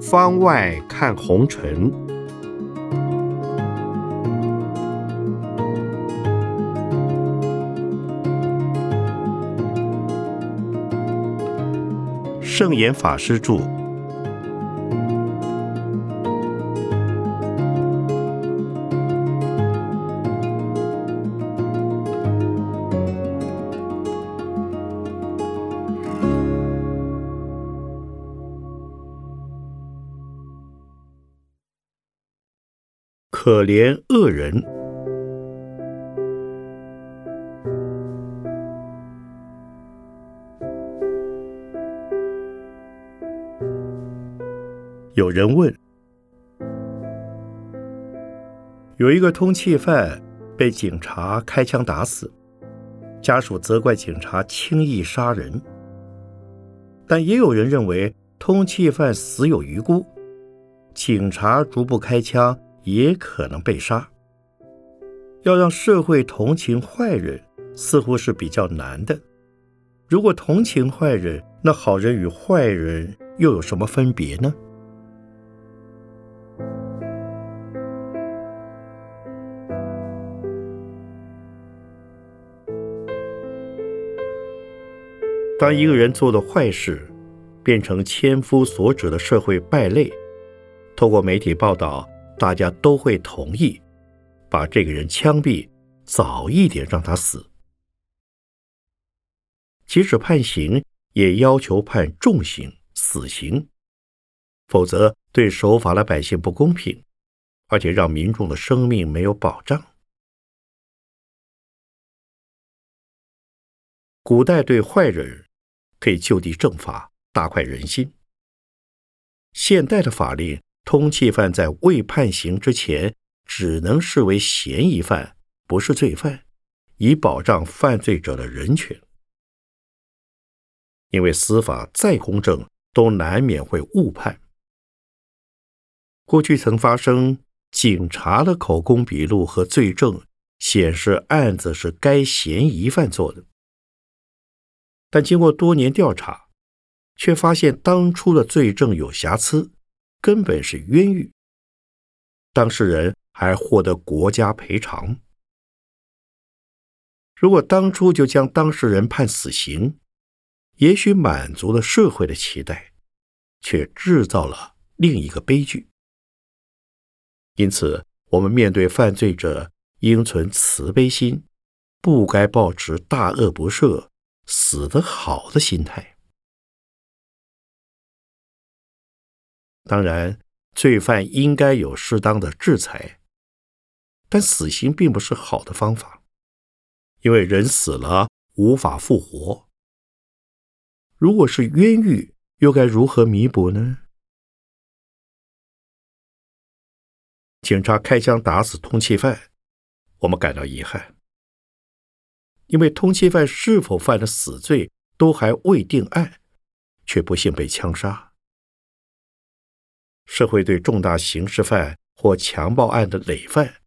方外看红尘，圣严法师著。可怜恶人。有人问：有一个通缉犯被警察开枪打死，家属责怪警察轻易杀人，但也有人认为通缉犯死有余辜，警察逐步开枪。也可能被杀。要让社会同情坏人，似乎是比较难的。如果同情坏人，那好人与坏人又有什么分别呢？当一个人做的坏事变成千夫所指的社会败类，透过媒体报道。大家都会同意把这个人枪毙，早一点让他死。即使判刑，也要求判重刑、死刑，否则对守法的百姓不公平，而且让民众的生命没有保障。古代对坏人可以就地正法，大快人心。现代的法令。通缉犯在未判刑之前，只能视为嫌疑犯，不是罪犯，以保障犯罪者的人权。因为司法再公正，都难免会误判。过去曾发生警察的口供笔录和罪证显示案子是该嫌疑犯做的，但经过多年调查，却发现当初的罪证有瑕疵。根本是冤狱，当事人还获得国家赔偿。如果当初就将当事人判死刑，也许满足了社会的期待，却制造了另一个悲剧。因此，我们面对犯罪者应存慈悲心，不该抱持大恶不赦、死得好的心态。当然，罪犯应该有适当的制裁，但死刑并不是好的方法，因为人死了无法复活。如果是冤狱，又该如何弥补呢？警察开枪打死通缉犯，我们感到遗憾，因为通缉犯是否犯了死罪都还未定案，却不幸被枪杀。社会对重大刑事犯或强暴案的累犯，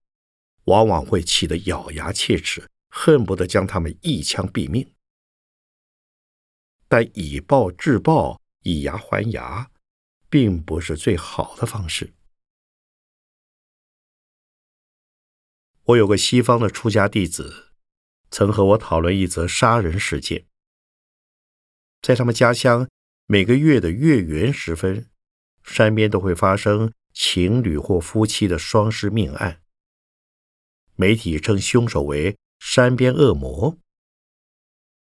往往会气得咬牙切齿，恨不得将他们一枪毙命。但以暴制暴、以牙还牙，并不是最好的方式。我有个西方的出家弟子，曾和我讨论一则杀人事件。在他们家乡，每个月的月圆时分。山边都会发生情侣或夫妻的双尸命案。媒体称凶手为山边恶魔。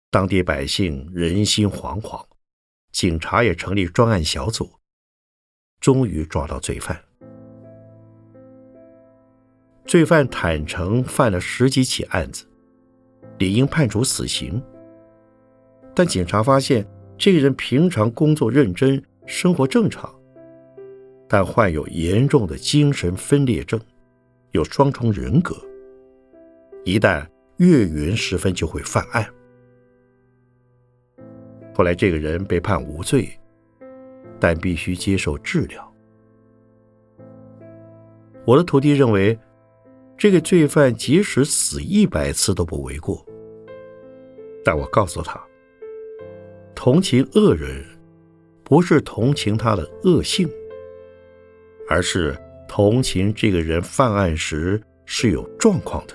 当地百姓人心惶惶，警察也成立专案小组，终于抓到罪犯。罪犯坦诚犯了十几起案子，理应判处死刑。但警察发现，这个人平常工作认真，生活正常。但患有严重的精神分裂症，有双重人格。一旦月圆时分就会犯案。后来这个人被判无罪，但必须接受治疗。我的徒弟认为，这个罪犯即使死一百次都不为过。但我告诉他，同情恶人，不是同情他的恶性，而是同情这个人犯案时是有状况的，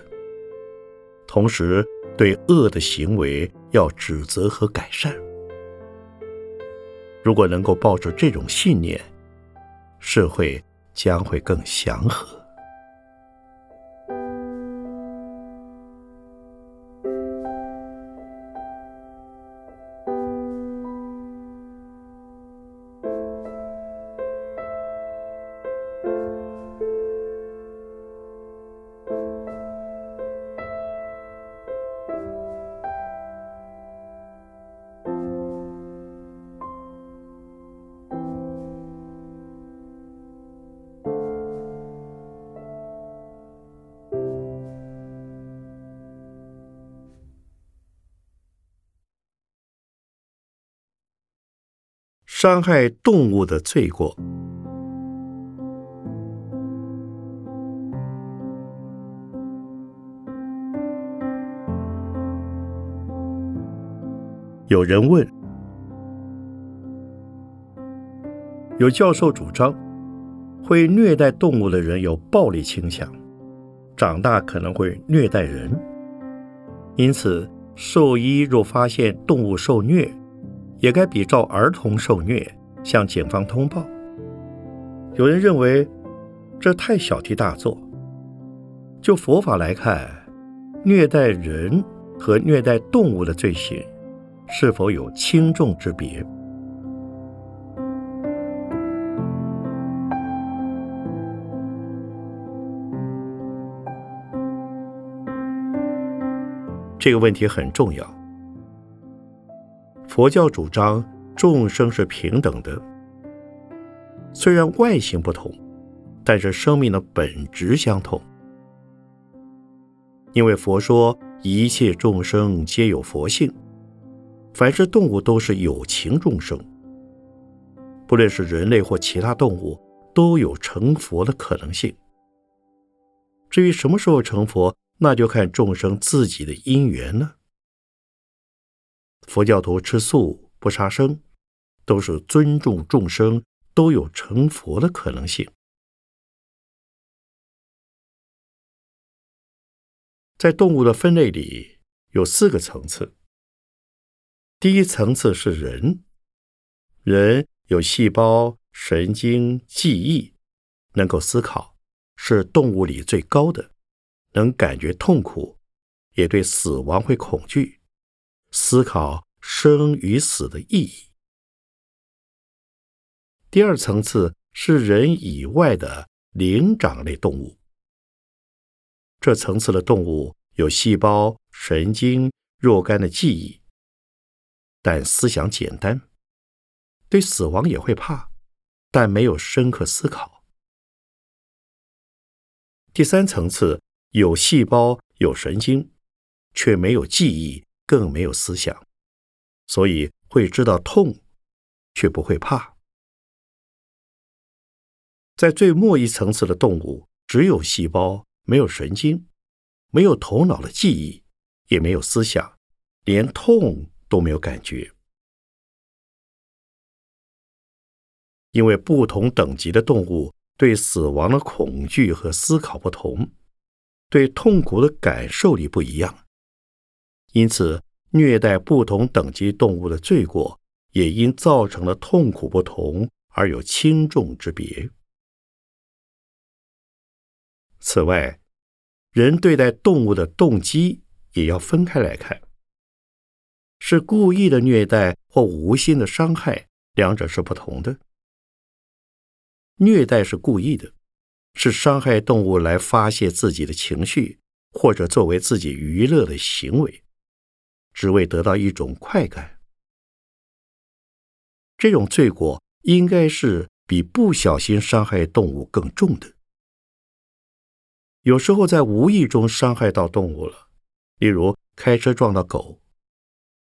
同时对恶的行为要指责和改善。如果能够抱着这种信念，社会将会更祥和。伤害动物的罪过。有人问：有教授主张，会虐待动物的人有暴力倾向，长大可能会虐待人。因此，兽医若发现动物受虐，也该比照儿童受虐向警方通报。有人认为这太小题大做。就佛法来看，虐待人和虐待动物的罪行是否有轻重之别？这个问题很重要。佛教主张众生是平等的，虽然外形不同，但是生命的本质相同。因为佛说一切众生皆有佛性，凡是动物都是有情众生，不论是人类或其他动物，都有成佛的可能性。至于什么时候成佛，那就看众生自己的因缘了。佛教徒吃素不杀生，都是尊重众生都有成佛的可能性。在动物的分类里有四个层次。第一层次是人，人有细胞、神经、记忆，能够思考，是动物里最高的，能感觉痛苦，也对死亡会恐惧。思考生与死的意义。第二层次是人以外的灵长类动物。这层次的动物有细胞、神经、若干的记忆，但思想简单，对死亡也会怕，但没有深刻思考。第三层次有细胞、有神经，却没有记忆。更没有思想，所以会知道痛，却不会怕。在最末一层次的动物，只有细胞，没有神经，没有头脑的记忆，也没有思想，连痛都没有感觉。因为不同等级的动物对死亡的恐惧和思考不同，对痛苦的感受力不一样。因此，虐待不同等级动物的罪过，也因造成了痛苦不同而有轻重之别。此外，人对待动物的动机也要分开来看：是故意的虐待或无心的伤害，两者是不同的。虐待是故意的，是伤害动物来发泄自己的情绪，或者作为自己娱乐的行为。只为得到一种快感，这种罪过应该是比不小心伤害动物更重的。有时候在无意中伤害到动物了，例如开车撞到狗，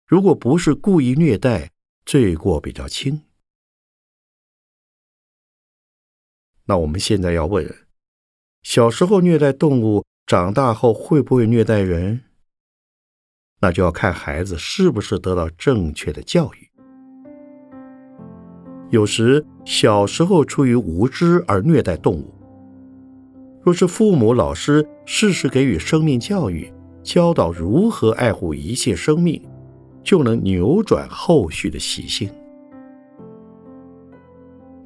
如果不是故意虐待，罪过比较轻。那我们现在要问：小时候虐待动物长大后会不会虐待人？那就要看孩子是不是得到正确的教育。有时小时候出于无知而虐待动物，若是父母、老师适时给予生命教育，教导如何爱护一切生命，就能扭转后续的习性。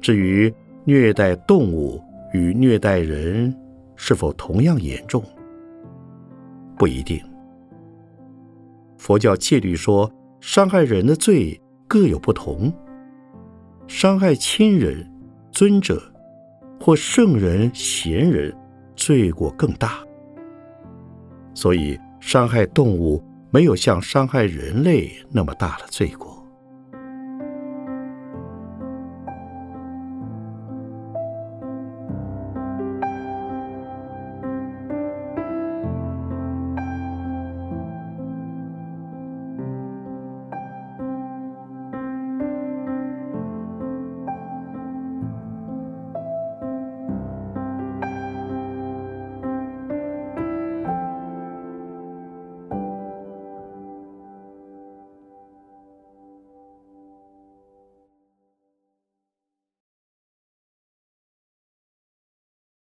至于虐待动物与虐待人是否同样严重，不一定。佛教戒律说，伤害人的罪各有不同。伤害亲人、尊者或圣人、贤人，罪过更大。所以，伤害动物没有像伤害人类那么大的罪过。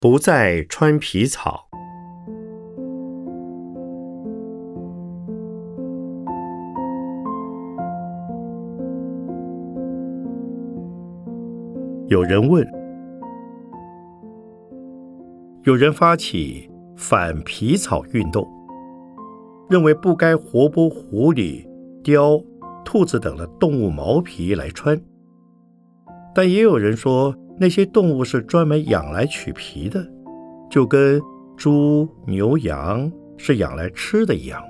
不再穿皮草。有人问：有人发起反皮草运动，认为不该活剥狐狸、雕、兔子等的动物毛皮来穿，但也有人说。那些动物是专门养来取皮的，就跟猪、牛、羊是养来吃的一样。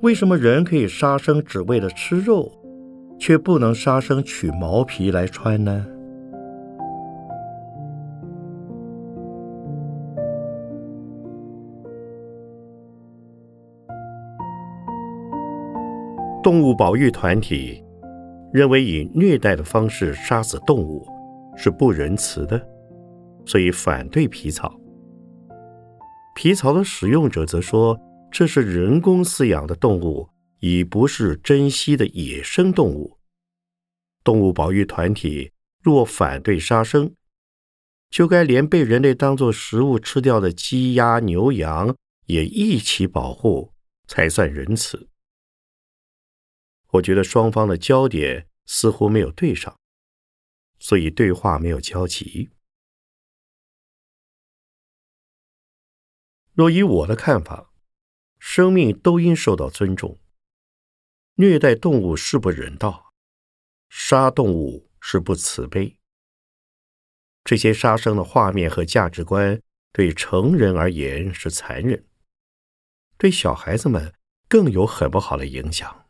为什么人可以杀生只为了吃肉，却不能杀生取毛皮来穿呢？动物保育团体认为，以虐待的方式杀死动物。是不仁慈的，所以反对皮草。皮草的使用者则说，这是人工饲养的动物，已不是珍稀的野生动物。动物保育团体若反对杀生，就该连被人类当作食物吃掉的鸡、鸭、牛、羊也一起保护，才算仁慈。我觉得双方的焦点似乎没有对上。所以对话没有交集。若以我的看法，生命都应受到尊重。虐待动物是不人道，杀动物是不慈悲。这些杀生的画面和价值观，对成人而言是残忍，对小孩子们更有很不好的影响。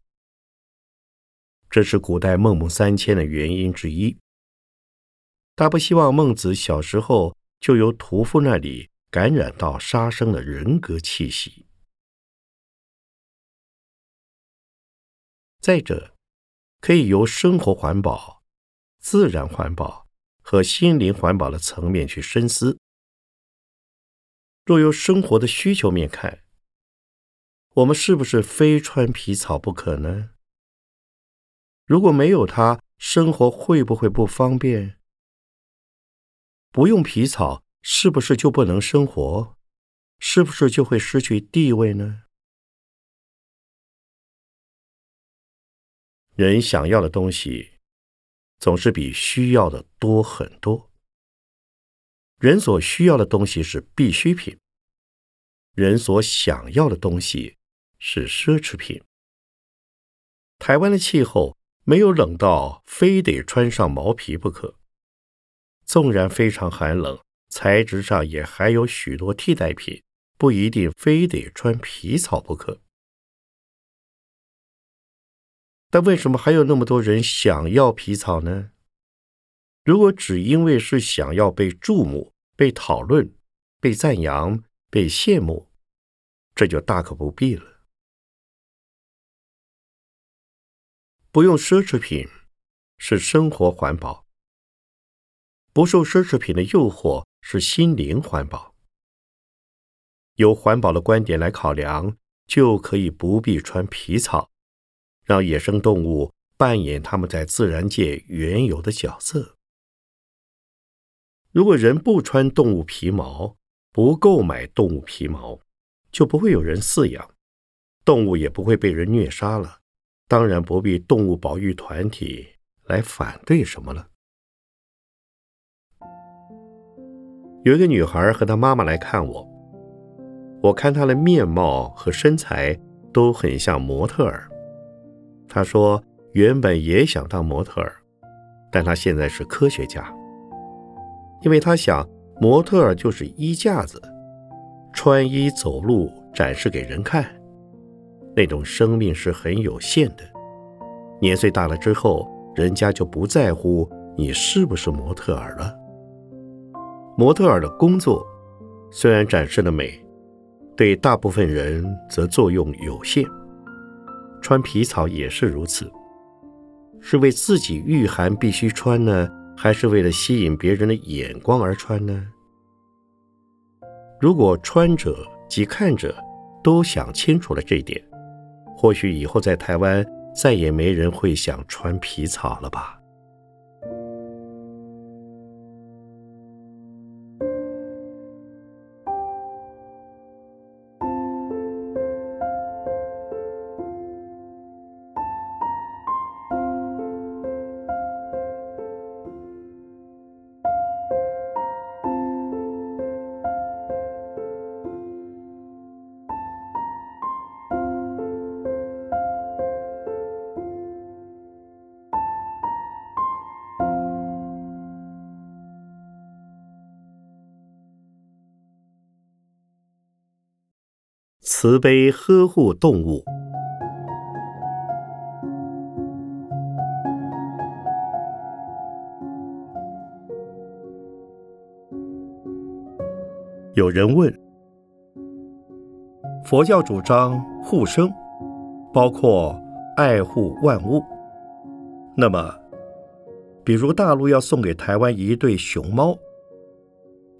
这是古代孟母三迁的原因之一。他不希望孟子小时候就由屠夫那里感染到杀生的人格气息。再者，可以由生活环保、自然环保和心灵环保的层面去深思。若由生活的需求面看，我们是不是非穿皮草不可呢？如果没有它，生活会不会不方便？不用皮草，是不是就不能生活？是不是就会失去地位呢？人想要的东西，总是比需要的多很多。人所需要的东西是必需品，人所想要的东西是奢侈品。台湾的气候没有冷到非得穿上毛皮不可。纵然非常寒冷，材质上也还有许多替代品，不一定非得穿皮草不可。但为什么还有那么多人想要皮草呢？如果只因为是想要被注目、被讨论、被赞扬、被羡慕，这就大可不必了。不用奢侈品，是生活环保。不受奢侈品的诱惑是心灵环保。由环保的观点来考量，就可以不必穿皮草，让野生动物扮演他们在自然界原有的角色。如果人不穿动物皮毛，不购买动物皮毛，就不会有人饲养，动物也不会被人虐杀了。当然不必动物保育团体来反对什么了。有一个女孩和她妈妈来看我，我看她的面貌和身材都很像模特儿。她说原本也想当模特儿，但她现在是科学家，因为她想模特儿就是衣架子，穿衣走路展示给人看，那种生命是很有限的。年岁大了之后，人家就不在乎你是不是模特儿了。模特儿的工作虽然展示的美，对大部分人则作用有限。穿皮草也是如此，是为自己御寒必须穿呢，还是为了吸引别人的眼光而穿呢？如果穿者及看者都想清楚了这一点，或许以后在台湾再也没人会想穿皮草了吧。慈悲呵护动物。有人问：佛教主张护生，包括爱护万物。那么，比如大陆要送给台湾一对熊猫，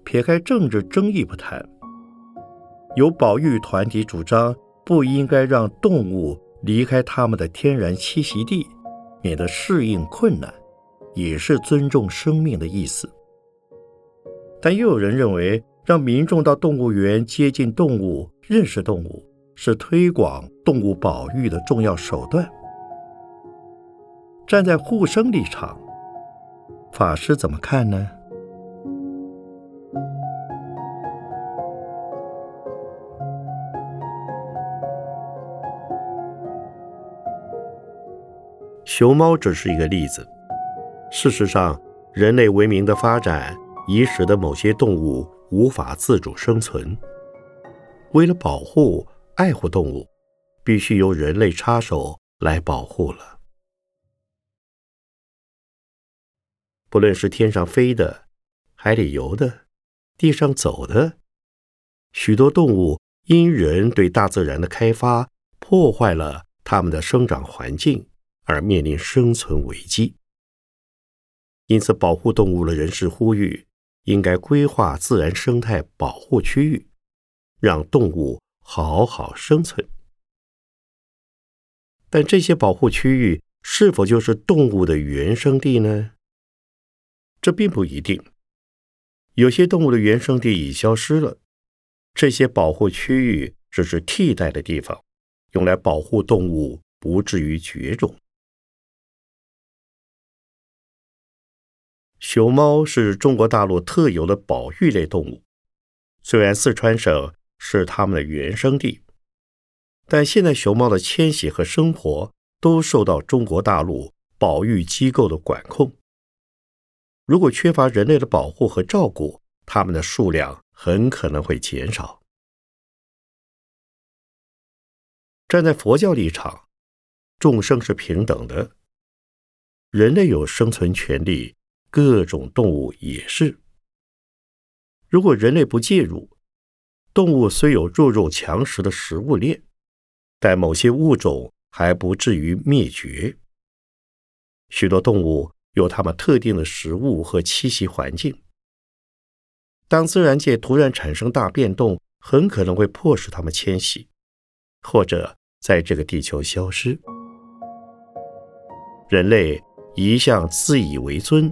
撇开政治争议不谈。有保育团体主张，不应该让动物离开它们的天然栖息地，免得适应困难，也是尊重生命的意思。但又有人认为，让民众到动物园接近动物、认识动物，是推广动物保育的重要手段。站在护生立场，法师怎么看呢？熊猫只是一个例子。事实上，人类文明的发展已使得某些动物无法自主生存。为了保护、爱护动物，必须由人类插手来保护了。不论是天上飞的、海里游的、地上走的，许多动物因人对大自然的开发，破坏了它们的生长环境。而面临生存危机，因此保护动物的人士呼吁，应该规划自然生态保护区域，让动物好好生存。但这些保护区域是否就是动物的原生地呢？这并不一定。有些动物的原生地已消失了，这些保护区域只是替代的地方，用来保护动物不至于绝种。熊猫是中国大陆特有的保育类动物，虽然四川省是它们的原生地，但现在熊猫的迁徙和生活都受到中国大陆保育机构的管控。如果缺乏人类的保护和照顾，它们的数量很可能会减少。站在佛教立场，众生是平等的，人类有生存权利。各种动物也是。如果人类不介入，动物虽有弱肉强食的食物链，但某些物种还不至于灭绝。许多动物有它们特定的食物和栖息环境。当自然界突然产生大变动，很可能会迫使它们迁徙，或者在这个地球消失。人类一向自以为尊，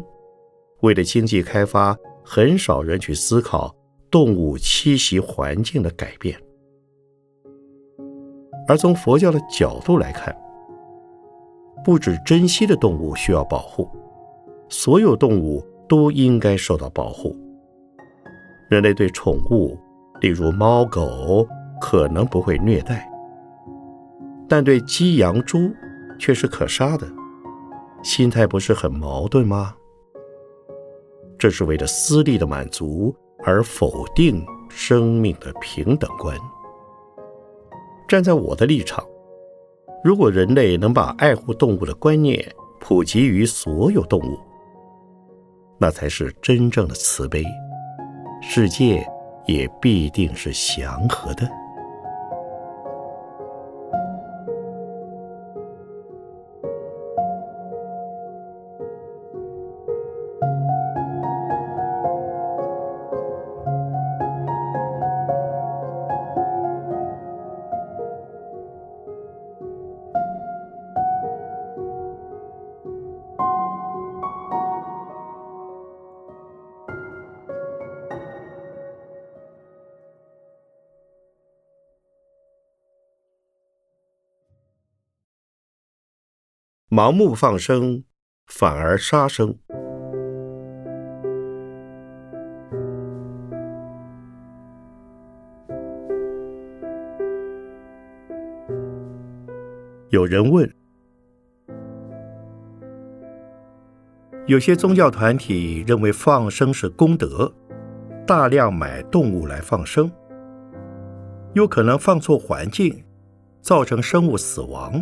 为了经济开发，很少人去思考动物栖息环境的改变。而从佛教的角度来看，不止珍稀的动物需要保护，所有动物都应该受到保护。人类对宠物，例如猫狗，可能不会虐待，但对鸡羊猪却是可杀的。心态不是很矛盾吗？这是为了私利的满足而否定生命的平等观。站在我的立场，如果人类能把爱护动物的观念普及于所有动物，那才是真正的慈悲，世界也必定是祥和的。盲目放生，反而杀生。有人问：有些宗教团体认为放生是功德，大量买动物来放生，有可能放错环境，造成生物死亡。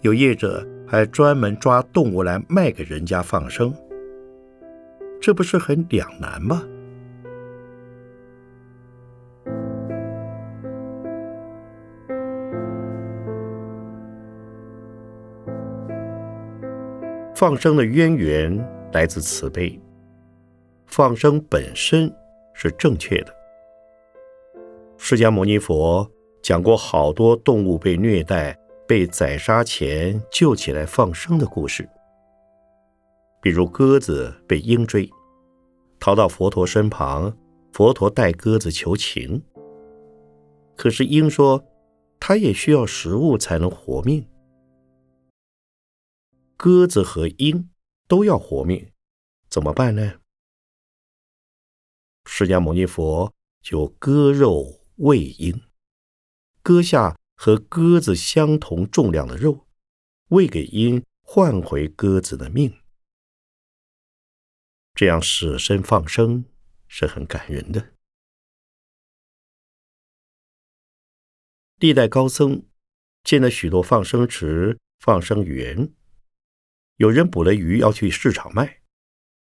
有业者还专门抓动物来卖给人家放生，这不是很两难吗？放生的渊源来自慈悲，放生本身是正确的。释迦牟尼佛讲过好多动物被虐待。被宰杀前救起来放生的故事，比如鸽子被鹰追，逃到佛陀身旁，佛陀带鸽子求情。可是鹰说，它也需要食物才能活命。鸽子和鹰都要活命，怎么办呢？释迦牟尼佛就割肉喂鹰，割下。和鸽子相同重量的肉，喂给鹰，换回鸽子的命。这样舍身放生是很感人的。历代高僧建了许多放生池、放生园。有人捕了鱼要去市场卖，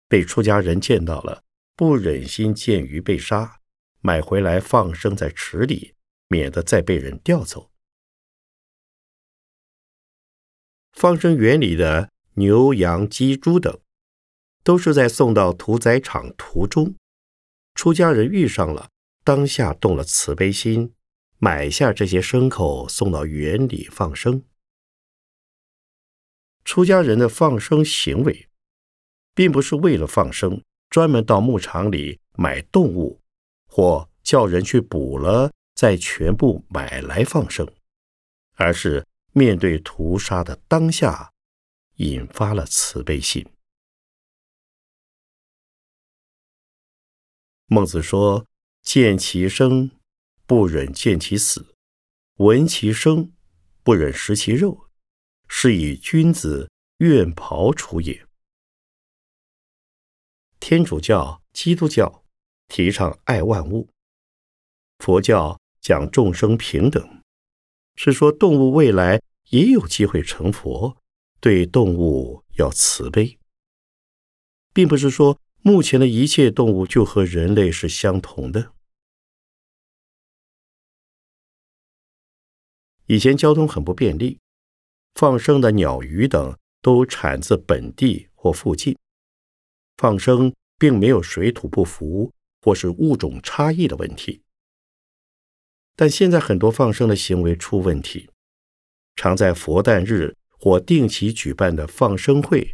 被出家人见到了，不忍心见鱼被杀，买回来放生在池里，免得再被人钓走。放生园里的牛、羊、鸡、猪等，都是在送到屠宰场途中，出家人遇上了，当下动了慈悲心，买下这些牲口送到园里放生。出家人的放生行为，并不是为了放生，专门到牧场里买动物，或叫人去捕了再全部买来放生，而是。面对屠杀的当下，引发了慈悲心。孟子说：“见其生，不忍见其死；闻其声，不忍食其肉，是以君子愿庖厨也。”天主教、基督教提倡爱万物，佛教讲众生平等，是说动物未来。也有机会成佛，对动物要慈悲，并不是说目前的一切动物就和人类是相同的。以前交通很不便利，放生的鸟、鱼等都产自本地或附近，放生并没有水土不服或是物种差异的问题，但现在很多放生的行为出问题，常在佛诞日或定期举办的放生会，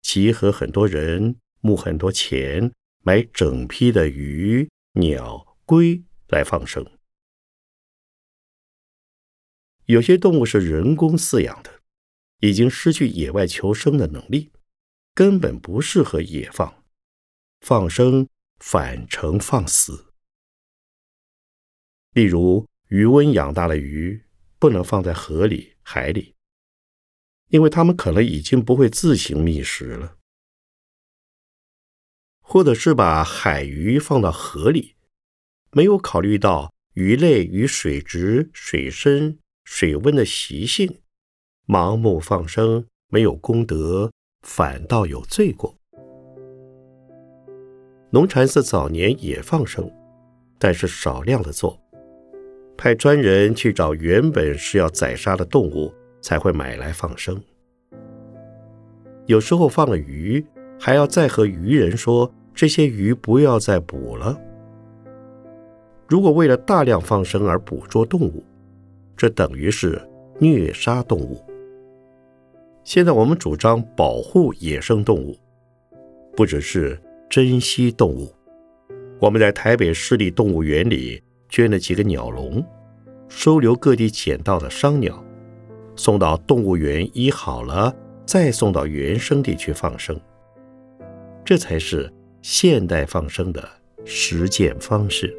集合很多人，募很多钱，买整批的鱼、鸟、龟来放生。有些动物是人工饲养的，已经失去野外求生的能力，根本不适合野放，放生反成放死。例如，鱼温养大的鱼不能放在河里、海里，因为它们可能已经不会自行觅食了；或者是把海鱼放到河里，没有考虑到鱼类与水质、水深、水温的习性，盲目放生没有功德，反倒有罪过。农禅寺早年也放生，但是少量的做。派专人去找原本是要宰杀的动物，才会买来放生。有时候放了鱼，还要再和渔人说这些鱼不要再捕了。如果为了大量放生而捕捉动物，这等于是虐杀动物。现在我们主张保护野生动物，不只是珍惜动物。我们在台北市立动物园里。捐了几个鸟笼，收留各地捡到的伤鸟，送到动物园医好了，再送到原生地去放生。这才是现代放生的实践方式。